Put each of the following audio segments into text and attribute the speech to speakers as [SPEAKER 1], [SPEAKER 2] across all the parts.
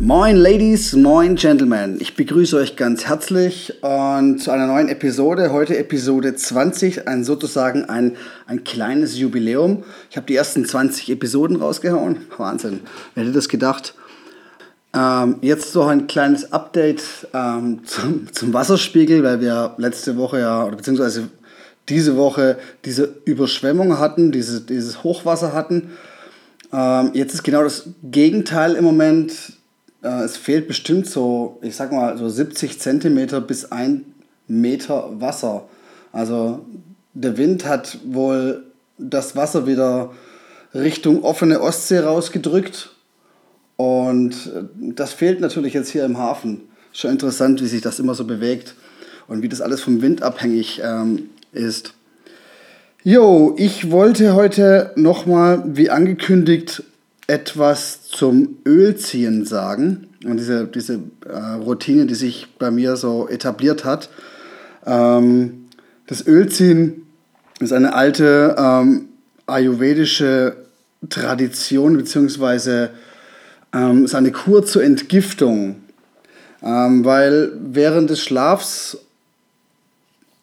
[SPEAKER 1] Moin Ladies, moin Gentlemen. Ich begrüße euch ganz herzlich und zu einer neuen Episode. Heute Episode 20, ein sozusagen ein, ein kleines Jubiläum. Ich habe die ersten 20 Episoden rausgehauen. Wahnsinn. Wer hätte das gedacht? Ähm, jetzt so ein kleines Update ähm, zum, zum Wasserspiegel, weil wir letzte Woche ja, oder beziehungsweise diese Woche diese Überschwemmung hatten, diese, dieses Hochwasser hatten. Ähm, jetzt ist genau das Gegenteil im Moment äh, es fehlt bestimmt so, ich sag mal, so 70 Zentimeter bis ein Meter Wasser. Also der Wind hat wohl das Wasser wieder Richtung offene Ostsee rausgedrückt. Und äh, das fehlt natürlich jetzt hier im Hafen. Schon interessant, wie sich das immer so bewegt und wie das alles vom Wind abhängig ähm, ist. Jo, ich wollte heute nochmal, wie angekündigt, etwas zum Ölziehen sagen und diese, diese äh, Routine, die sich bei mir so etabliert hat. Ähm, das Ölziehen ist eine alte ähm, ayurvedische Tradition, beziehungsweise ähm, ist eine Kur zur Entgiftung, ähm, weil während des Schlafs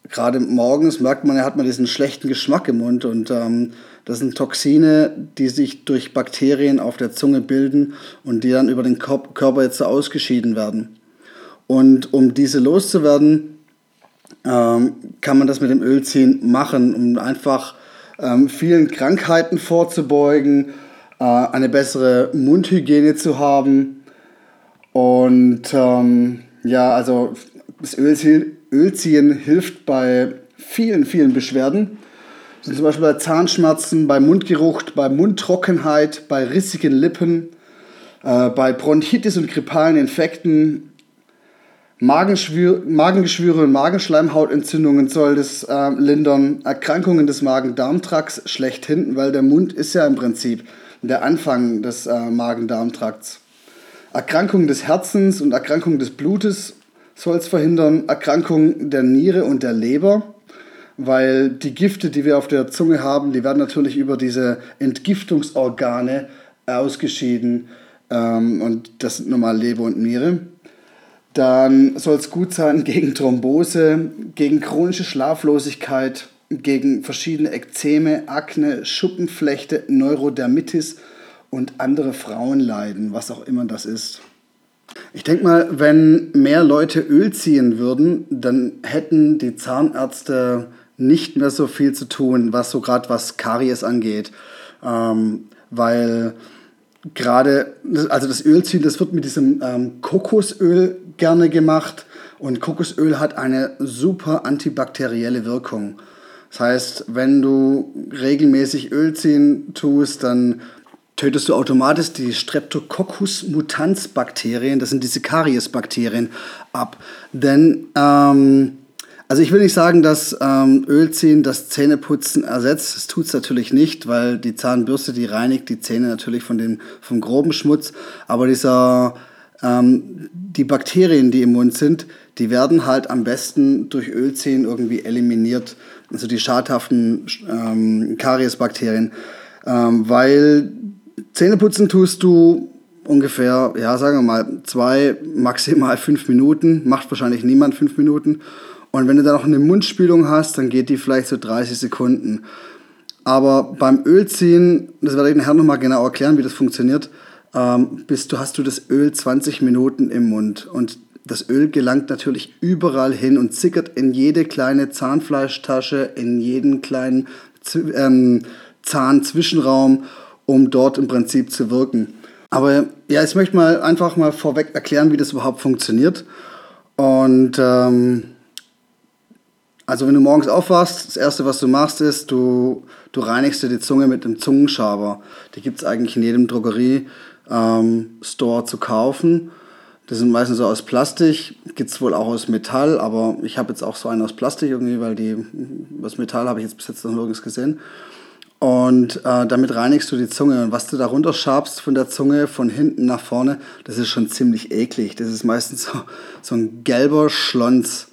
[SPEAKER 1] gerade morgens merkt man, hat man diesen schlechten Geschmack im Mund und ähm, das sind Toxine, die sich durch Bakterien auf der Zunge bilden und die dann über den Körper jetzt so ausgeschieden werden. Und um diese loszuwerden, ähm, kann man das mit dem Ölziehen machen, um einfach ähm, vielen Krankheiten vorzubeugen, äh, eine bessere Mundhygiene zu haben. Und ähm, ja, also das Ölziehen, Ölziehen hilft bei vielen, vielen Beschwerden. Sind zum Beispiel bei Zahnschmerzen, bei Mundgeruch, bei Mundtrockenheit, bei rissigen Lippen, äh, bei Bronchitis und grippalen Infekten, Magenschwür Magengeschwüre und Magenschleimhautentzündungen soll das äh, lindern, Erkrankungen des Magen-Darm-Trakts schlechthin, weil der Mund ist ja im Prinzip der Anfang des äh, Magen-Darm-Trakts. Erkrankungen des Herzens und Erkrankungen des Blutes soll es verhindern, Erkrankungen der Niere und der Leber weil die Gifte, die wir auf der Zunge haben, die werden natürlich über diese Entgiftungsorgane ausgeschieden ähm, und das sind normal Leber und Niere. Dann soll es gut sein gegen Thrombose, gegen chronische Schlaflosigkeit, gegen verschiedene Ekzeme, Akne, Schuppenflechte, Neurodermitis und andere Frauenleiden, was auch immer das ist. Ich denke mal, wenn mehr Leute Öl ziehen würden, dann hätten die Zahnärzte nicht mehr so viel zu tun, was so gerade was Karies angeht. Ähm, weil gerade, also das Ölziehen, das wird mit diesem ähm, Kokosöl gerne gemacht und Kokosöl hat eine super antibakterielle Wirkung. Das heißt, wenn du regelmäßig Öl ziehen tust, dann tötest du automatisch die Streptococcus mutans Bakterien, das sind diese Kariesbakterien, ab. Denn ähm, also ich will nicht sagen, dass ähm, Ölziehen das Zähneputzen ersetzt. Das tut es natürlich nicht, weil die Zahnbürste, die reinigt die Zähne natürlich von dem, vom groben Schmutz. Aber dieser, ähm, die Bakterien, die im Mund sind, die werden halt am besten durch Ölziehen irgendwie eliminiert. Also die schadhaften ähm, Kariesbakterien. Ähm, weil Zähneputzen tust du ungefähr, ja, sagen wir mal, zwei, maximal fünf Minuten. Macht wahrscheinlich niemand fünf Minuten. Und wenn du dann noch eine Mundspülung hast, dann geht die vielleicht so 30 Sekunden. Aber beim Ölziehen, das werde ich nachher nochmal genau erklären, wie das funktioniert, ähm, bist du, hast du das Öl 20 Minuten im Mund. Und das Öl gelangt natürlich überall hin und zickert in jede kleine Zahnfleischtasche, in jeden kleinen ähm, Zahnzwischenraum, um dort im Prinzip zu wirken. Aber ja, ich möchte mal einfach mal vorweg erklären, wie das überhaupt funktioniert. Und ähm, also wenn du morgens aufwachst, das Erste, was du machst, ist, du, du reinigst dir die Zunge mit einem Zungenschaber. Die gibt es eigentlich in jedem Drogerie, ähm, zu kaufen. Das sind meistens so aus Plastik, gibt es wohl auch aus Metall, aber ich habe jetzt auch so einen aus Plastik irgendwie, weil die, aus Metall habe ich jetzt bis jetzt noch nirgends gesehen. Und äh, damit reinigst du die Zunge. Und was du da runterschabst von der Zunge, von hinten nach vorne, das ist schon ziemlich eklig. Das ist meistens so, so ein gelber Schlons.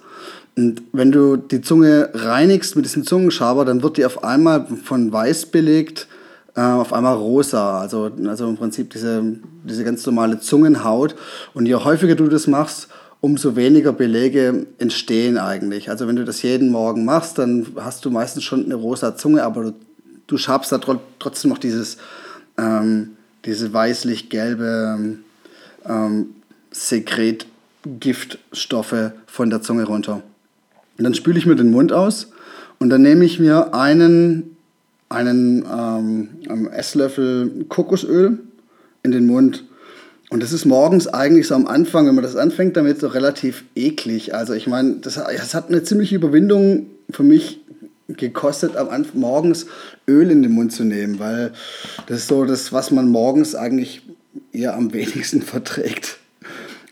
[SPEAKER 1] Und wenn du die Zunge reinigst mit diesem Zungenschaber, dann wird die auf einmal von weiß belegt äh, auf einmal rosa. Also, also im Prinzip diese, diese ganz normale Zungenhaut. Und je häufiger du das machst, umso weniger Belege entstehen eigentlich. Also wenn du das jeden Morgen machst, dann hast du meistens schon eine rosa Zunge, aber du, du schabst da trotzdem noch dieses, ähm, diese weißlich-gelbe ähm, Sekretgiftstoffe von der Zunge runter. Und dann spüle ich mir den Mund aus und dann nehme ich mir einen einen ähm, Esslöffel Kokosöl in den Mund. Und das ist morgens eigentlich so am Anfang, wenn man das anfängt, damit so relativ eklig. Also ich meine, das, das hat eine ziemliche Überwindung für mich gekostet, am Anfang morgens Öl in den Mund zu nehmen, weil das ist so das, was man morgens eigentlich eher am wenigsten verträgt.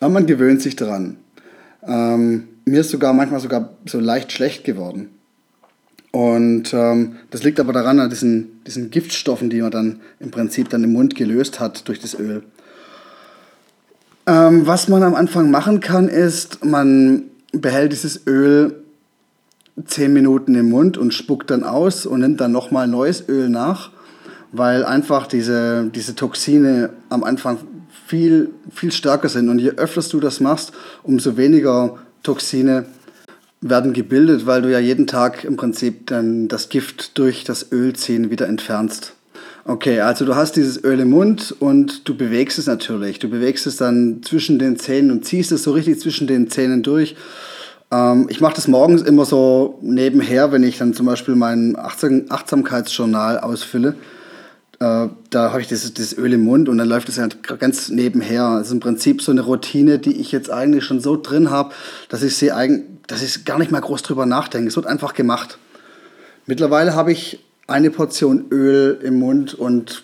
[SPEAKER 1] Aber man gewöhnt sich daran. Ähm, mir ist sogar manchmal sogar so leicht schlecht geworden. Und ähm, das liegt aber daran, an diesen, diesen Giftstoffen, die man dann im Prinzip dann im Mund gelöst hat durch das Öl. Ähm, was man am Anfang machen kann, ist, man behält dieses Öl 10 Minuten im Mund und spuckt dann aus und nimmt dann nochmal neues Öl nach, weil einfach diese, diese Toxine am Anfang viel, viel stärker sind. Und je öfter du das machst, umso weniger Toxine werden gebildet, weil du ja jeden Tag im Prinzip dann das Gift durch das Ölziehen wieder entfernst. Okay, also du hast dieses Öl im Mund und du bewegst es natürlich. Du bewegst es dann zwischen den Zähnen und ziehst es so richtig zwischen den Zähnen durch. Ähm, ich mache das morgens immer so nebenher, wenn ich dann zum Beispiel mein Achtsamkeitsjournal ausfülle äh, da habe ich das, das Öl im Mund und dann läuft es ja ganz nebenher. Das ist im Prinzip so eine Routine, die ich jetzt eigentlich schon so drin habe, dass ich sie eigentlich, dass ich gar nicht mal groß drüber nachdenke. Es wird einfach gemacht. Mittlerweile habe ich eine Portion Öl im Mund und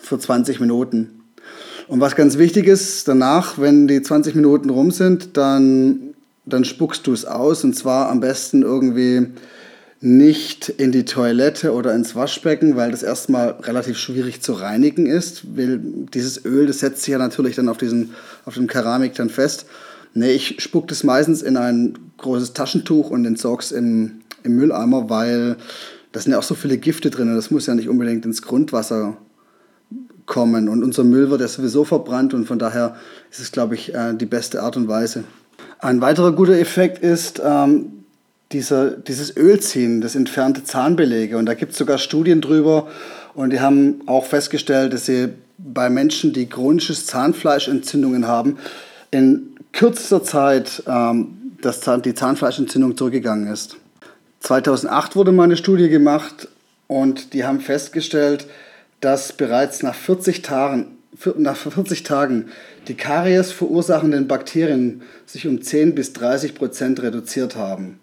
[SPEAKER 1] für 20 Minuten. Und was ganz wichtig ist, danach, wenn die 20 Minuten rum sind, dann, dann spuckst du es aus und zwar am besten irgendwie nicht in die Toilette oder ins Waschbecken, weil das erstmal relativ schwierig zu reinigen ist. Dieses Öl, das setzt sich ja natürlich dann auf, diesen, auf dem Keramik dann fest. Nee, ich spuck das meistens in ein großes Taschentuch und entsorge es im, im Mülleimer, weil da sind ja auch so viele Gifte drin und das muss ja nicht unbedingt ins Grundwasser kommen. Und unser Müll wird ja sowieso verbrannt und von daher ist es, glaube ich, äh, die beste Art und Weise. Ein weiterer guter Effekt ist, ähm, dieser, dieses Ölziehen, das entfernte Zahnbelege. Und da gibt es sogar Studien drüber. Und die haben auch festgestellt, dass sie bei Menschen, die chronisches Zahnfleischentzündungen haben, in kürzester Zeit ähm, dass die Zahnfleischentzündung zurückgegangen ist. 2008 wurde mal eine Studie gemacht und die haben festgestellt, dass bereits nach 40 Tagen, nach 40 Tagen die Karies verursachenden Bakterien sich um 10 bis 30 Prozent reduziert haben.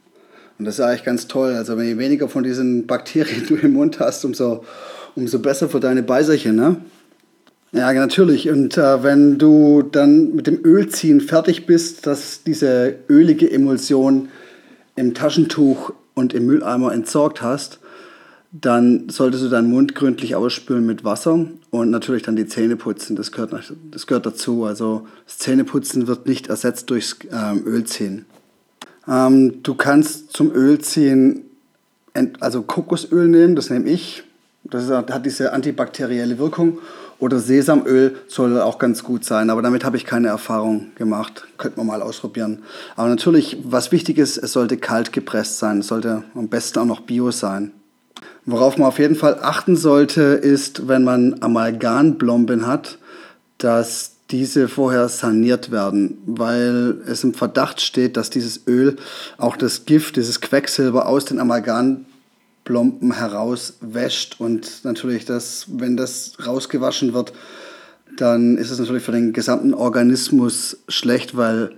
[SPEAKER 1] Und das ist eigentlich ganz toll. Also je weniger von diesen Bakterien du im Mund hast, umso, umso besser für deine Beißerchen. Ne? Ja, natürlich. Und äh, wenn du dann mit dem Ölziehen fertig bist, dass diese ölige Emulsion im Taschentuch und im Mülleimer entsorgt hast, dann solltest du deinen Mund gründlich ausspülen mit Wasser und natürlich dann die Zähne putzen. Das gehört, das gehört dazu. Also das Zähneputzen wird nicht ersetzt durchs ähm, Ölziehen. Ähm, du kannst zum Ölziehen also Kokosöl nehmen, das nehme ich. Das ist, hat diese antibakterielle Wirkung. Oder Sesamöl soll auch ganz gut sein, aber damit habe ich keine Erfahrung gemacht. Könnte man mal ausprobieren. Aber natürlich, was wichtig ist, es sollte kalt gepresst sein. Es sollte am besten auch noch Bio sein. Worauf man auf jeden Fall achten sollte, ist, wenn man Amalgamblomben hat, dass diese vorher saniert werden, weil es im Verdacht steht, dass dieses Öl auch das Gift, dieses Quecksilber aus den Amalgamplomben herauswäscht. Und natürlich das, wenn das rausgewaschen wird, dann ist es natürlich für den gesamten Organismus schlecht, weil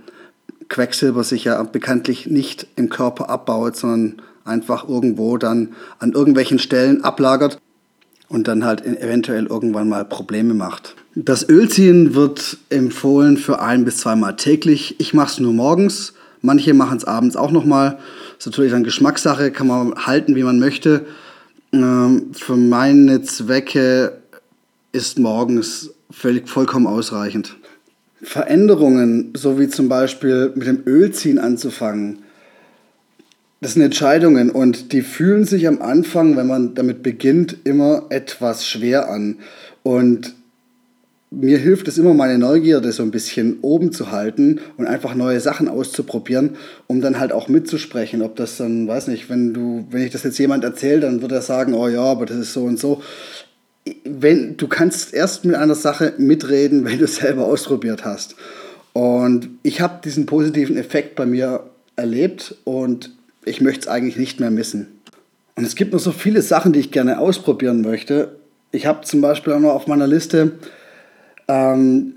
[SPEAKER 1] Quecksilber sich ja bekanntlich nicht im Körper abbaut, sondern einfach irgendwo dann an irgendwelchen Stellen ablagert und dann halt eventuell irgendwann mal Probleme macht. Das Ölziehen wird empfohlen für ein bis zweimal täglich. Ich mache es nur morgens. Manche machen es abends auch nochmal. Ist natürlich dann Geschmackssache, kann man halten, wie man möchte. Ähm, für meine Zwecke ist morgens völlig, vollkommen ausreichend. Veränderungen, so wie zum Beispiel mit dem Ölziehen anzufangen, das sind Entscheidungen und die fühlen sich am Anfang, wenn man damit beginnt, immer etwas schwer an. Und mir hilft es immer, meine Neugierde so ein bisschen oben zu halten und einfach neue Sachen auszuprobieren, um dann halt auch mitzusprechen. Ob das dann, weiß nicht, wenn du, wenn ich das jetzt jemand erzähle, dann wird er sagen, oh ja, aber das ist so und so. Wenn, du kannst erst mit einer Sache mitreden, wenn du es selber ausprobiert hast. Und ich habe diesen positiven Effekt bei mir erlebt und ich möchte es eigentlich nicht mehr missen. Und es gibt noch so viele Sachen, die ich gerne ausprobieren möchte. Ich habe zum Beispiel auch noch auf meiner Liste ähm,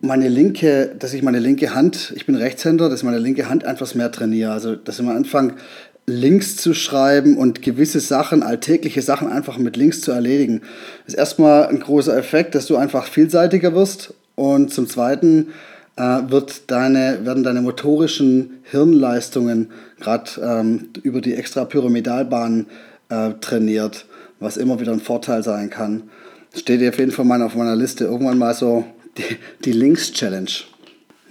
[SPEAKER 1] meine linke, dass ich meine linke Hand, ich bin Rechtshänder, dass ich meine linke Hand etwas mehr trainiere. Also, dass ich mal anfange, links zu schreiben und gewisse Sachen, alltägliche Sachen einfach mit links zu erledigen. Das ist erstmal ein großer Effekt, dass du einfach vielseitiger wirst und zum Zweiten äh, wird deine, werden deine motorischen Hirnleistungen gerade ähm, über die Extrapyramidalbahn äh, trainiert, was immer wieder ein Vorteil sein kann steht auf jeden Fall mal auf meiner Liste. Irgendwann mal so die, die Links-Challenge.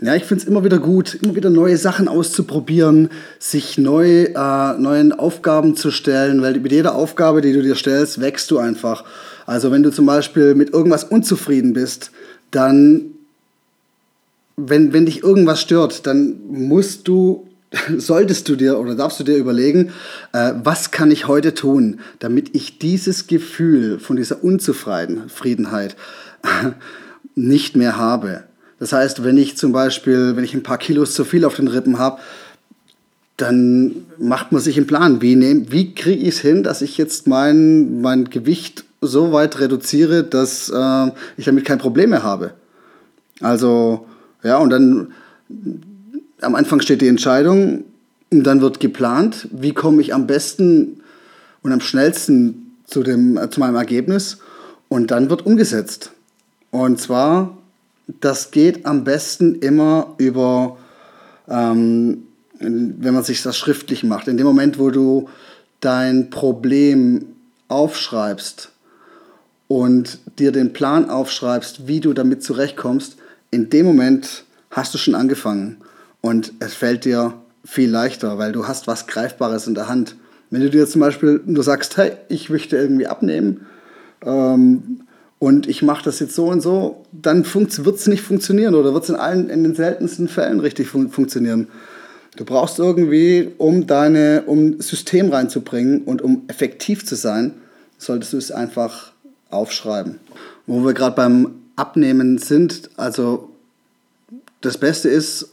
[SPEAKER 1] Ja, ich finde es immer wieder gut, immer wieder neue Sachen auszuprobieren, sich neu, äh, neuen Aufgaben zu stellen, weil mit jeder Aufgabe, die du dir stellst, wächst du einfach. Also wenn du zum Beispiel mit irgendwas unzufrieden bist, dann, wenn, wenn dich irgendwas stört, dann musst du solltest du dir oder darfst du dir überlegen, äh, was kann ich heute tun, damit ich dieses Gefühl von dieser Unzufriedenheit nicht mehr habe. Das heißt, wenn ich zum Beispiel, wenn ich ein paar Kilos zu viel auf den Rippen habe, dann macht man sich einen Plan. Wie, wie kriege ich es hin, dass ich jetzt mein, mein Gewicht so weit reduziere, dass äh, ich damit kein Problem mehr habe? Also, ja, und dann am Anfang steht die Entscheidung und dann wird geplant, wie komme ich am besten und am schnellsten zu, dem, zu meinem Ergebnis und dann wird umgesetzt. Und zwar, das geht am besten immer über, ähm, wenn man sich das schriftlich macht. In dem Moment, wo du dein Problem aufschreibst und dir den Plan aufschreibst, wie du damit zurechtkommst, in dem Moment hast du schon angefangen und es fällt dir viel leichter, weil du hast was Greifbares in der Hand. Wenn du dir zum Beispiel nur sagst, hey, ich möchte irgendwie abnehmen ähm, und ich mache das jetzt so und so, dann wird es nicht funktionieren oder wird es in allen, in den seltensten Fällen richtig fun funktionieren. Du brauchst irgendwie, um deine, um System reinzubringen und um effektiv zu sein, solltest du es einfach aufschreiben. Wo wir gerade beim Abnehmen sind, also das Beste ist,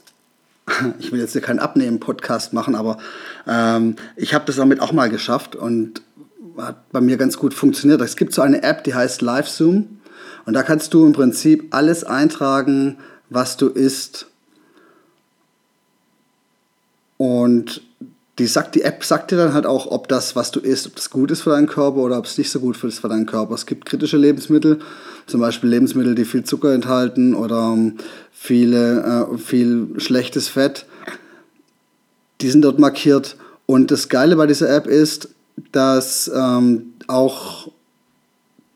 [SPEAKER 1] ich will jetzt hier keinen Abnehmen-Podcast machen, aber ähm, ich habe das damit auch mal geschafft und hat bei mir ganz gut funktioniert. Es gibt so eine App, die heißt LiveZoom und da kannst du im Prinzip alles eintragen, was du isst. Und die, sagt, die App sagt dir dann halt auch, ob das, was du isst, ob das gut ist für deinen Körper oder ob es nicht so gut ist für deinen Körper. Es gibt kritische Lebensmittel, zum Beispiel Lebensmittel, die viel Zucker enthalten oder ähm, viele, äh, viel schlechtes Fett. Die sind dort markiert. Und das Geile bei dieser App ist, dass ähm, auch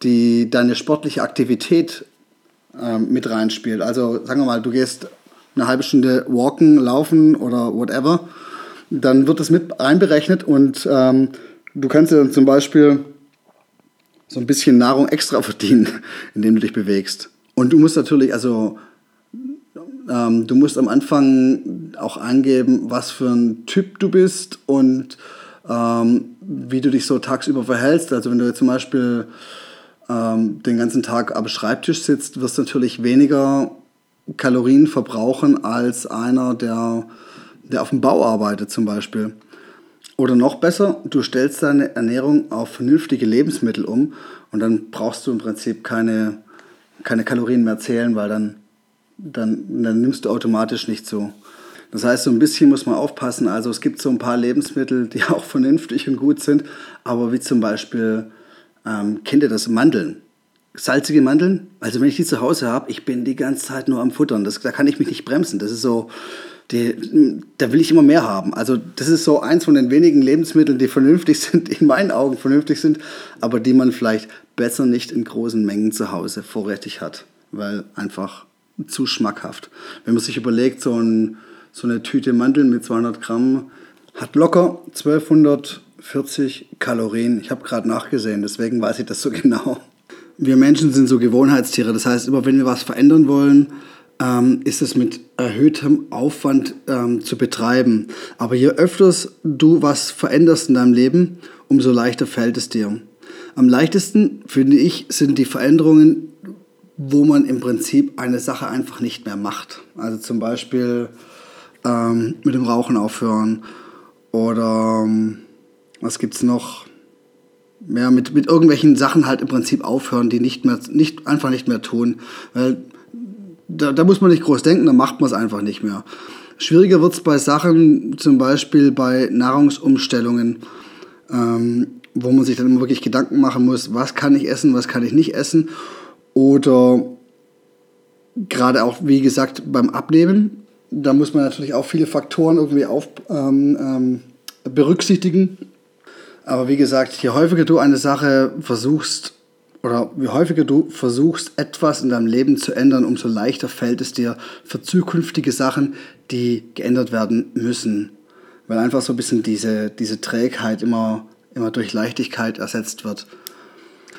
[SPEAKER 1] die, deine sportliche Aktivität ähm, mit reinspielt. Also sagen wir mal, du gehst eine halbe Stunde walken, laufen oder whatever dann wird das mit einberechnet und ähm, du kannst dir dann zum Beispiel so ein bisschen Nahrung extra verdienen, indem du dich bewegst. Und du musst natürlich, also ähm, du musst am Anfang auch angeben, was für ein Typ du bist und ähm, wie du dich so tagsüber verhältst. Also wenn du jetzt zum Beispiel ähm, den ganzen Tag am Schreibtisch sitzt, wirst du natürlich weniger Kalorien verbrauchen als einer, der der auf dem Bau arbeitet zum Beispiel. Oder noch besser, du stellst deine Ernährung auf vernünftige Lebensmittel um und dann brauchst du im Prinzip keine, keine Kalorien mehr zählen, weil dann, dann, dann nimmst du automatisch nicht zu. Das heißt, so ein bisschen muss man aufpassen. Also es gibt so ein paar Lebensmittel, die auch vernünftig und gut sind, aber wie zum Beispiel, ähm, kennt ihr das, Mandeln? salzige Mandeln. Also wenn ich die zu Hause habe, ich bin die ganze Zeit nur am Futtern. Das, da kann ich mich nicht bremsen. Das ist so, die, da will ich immer mehr haben. Also das ist so eins von den wenigen Lebensmitteln, die vernünftig sind, in meinen Augen vernünftig sind, aber die man vielleicht besser nicht in großen Mengen zu Hause vorrätig hat, weil einfach zu schmackhaft. Wenn man sich überlegt, so, ein, so eine Tüte Mandeln mit 200 Gramm hat locker 1240 Kalorien. Ich habe gerade nachgesehen, deswegen weiß ich das so genau. Wir Menschen sind so Gewohnheitstiere, das heißt, immer wenn wir was verändern wollen, ähm, ist es mit erhöhtem Aufwand ähm, zu betreiben. Aber je öfters du was veränderst in deinem Leben, umso leichter fällt es dir. Am leichtesten, finde ich, sind die Veränderungen, wo man im Prinzip eine Sache einfach nicht mehr macht. Also zum Beispiel ähm, mit dem Rauchen aufhören oder ähm, was gibt es noch? Ja, mit, mit irgendwelchen Sachen halt im Prinzip aufhören, die nicht mehr, nicht, einfach nicht mehr tun. Weil da, da muss man nicht groß denken, da macht man es einfach nicht mehr. Schwieriger wird es bei Sachen, zum Beispiel bei Nahrungsumstellungen, ähm, wo man sich dann immer wirklich Gedanken machen muss, was kann ich essen, was kann ich nicht essen. Oder gerade auch, wie gesagt, beim Abnehmen, da muss man natürlich auch viele Faktoren irgendwie auf, ähm, ähm, berücksichtigen. Aber wie gesagt, je häufiger du eine Sache versuchst oder wie häufiger du versuchst, etwas in deinem Leben zu ändern, umso leichter fällt es dir für zukünftige Sachen, die geändert werden müssen. Weil einfach so ein bisschen diese, diese Trägheit immer, immer durch Leichtigkeit ersetzt wird.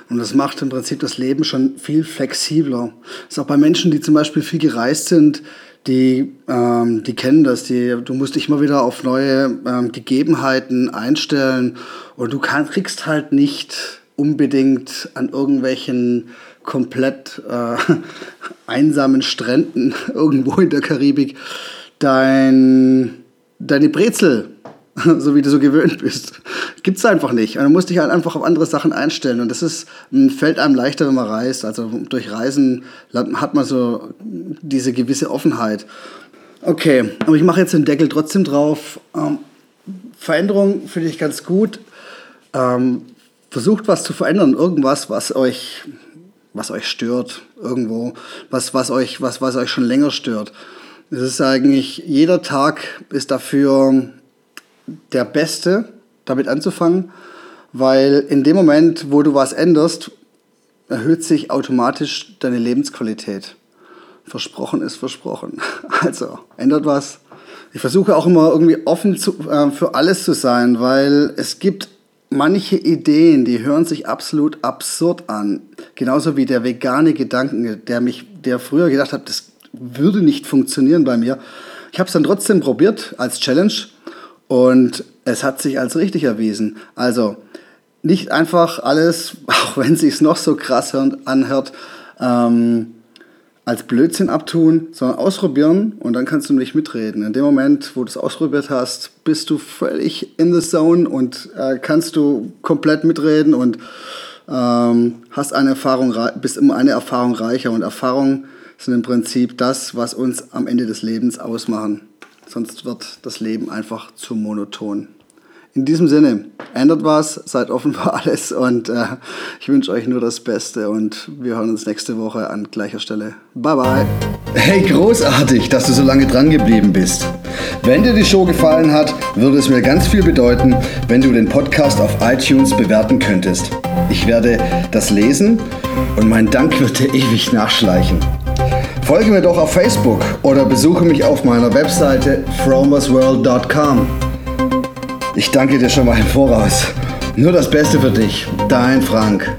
[SPEAKER 1] Und das macht im Prinzip das Leben schon viel flexibler. Das ist auch bei Menschen, die zum Beispiel viel gereist sind, die, ähm, die kennen das. Die, du musst dich immer wieder auf neue ähm, Gegebenheiten einstellen und du kann, kriegst halt nicht unbedingt an irgendwelchen komplett äh, einsamen Stränden irgendwo in der Karibik dein, deine Brezel, so wie du so gewöhnt bist, gibt es einfach nicht. Und du musst dich halt einfach auf andere Sachen einstellen. Und das ist, fällt einem leichter, wenn man reist. Also durch Reisen hat man so diese gewisse Offenheit. Okay, aber ich mache jetzt den Deckel trotzdem drauf. Ähm, Veränderung finde ich ganz gut. Ähm, versucht was zu verändern, irgendwas, was euch, was euch stört, irgendwo, was, was, euch, was, was euch schon länger stört. Es ist eigentlich, jeder Tag ist dafür der beste, damit anzufangen, weil in dem Moment, wo du was änderst, erhöht sich automatisch deine Lebensqualität. Versprochen ist versprochen. Also, ändert was. Ich versuche auch immer irgendwie offen zu, äh, für alles zu sein, weil es gibt manche Ideen, die hören sich absolut absurd an. Genauso wie der vegane Gedanken, der mich, der früher gedacht hat, das würde nicht funktionieren bei mir. Ich habe es dann trotzdem probiert als Challenge und es hat sich als richtig erwiesen. Also nicht einfach alles, auch wenn es noch so krass anhört, ähm, als Blödsinn abtun, sondern ausprobieren und dann kannst du nicht mitreden. In dem Moment, wo du es ausprobiert hast, bist du völlig in the zone und äh, kannst du komplett mitreden und ähm, hast eine Erfahrung, bist immer eine Erfahrung reicher und Erfahrungen sind im Prinzip das, was uns am Ende des Lebens ausmachen. Sonst wird das Leben einfach zu monoton. In diesem Sinne, ändert was, seid offen für alles und äh, ich wünsche euch nur das Beste und wir hören uns nächste Woche an gleicher Stelle. Bye bye.
[SPEAKER 2] Hey, großartig, dass du so lange dran geblieben bist. Wenn dir die Show gefallen hat, würde es mir ganz viel bedeuten, wenn du den Podcast auf iTunes bewerten könntest. Ich werde das lesen und mein Dank wird dir ewig nachschleichen. Folge mir doch auf Facebook oder besuche mich auf meiner Webseite fromersworld.com. Ich danke dir schon mal im Voraus. Nur das Beste für dich, dein Frank.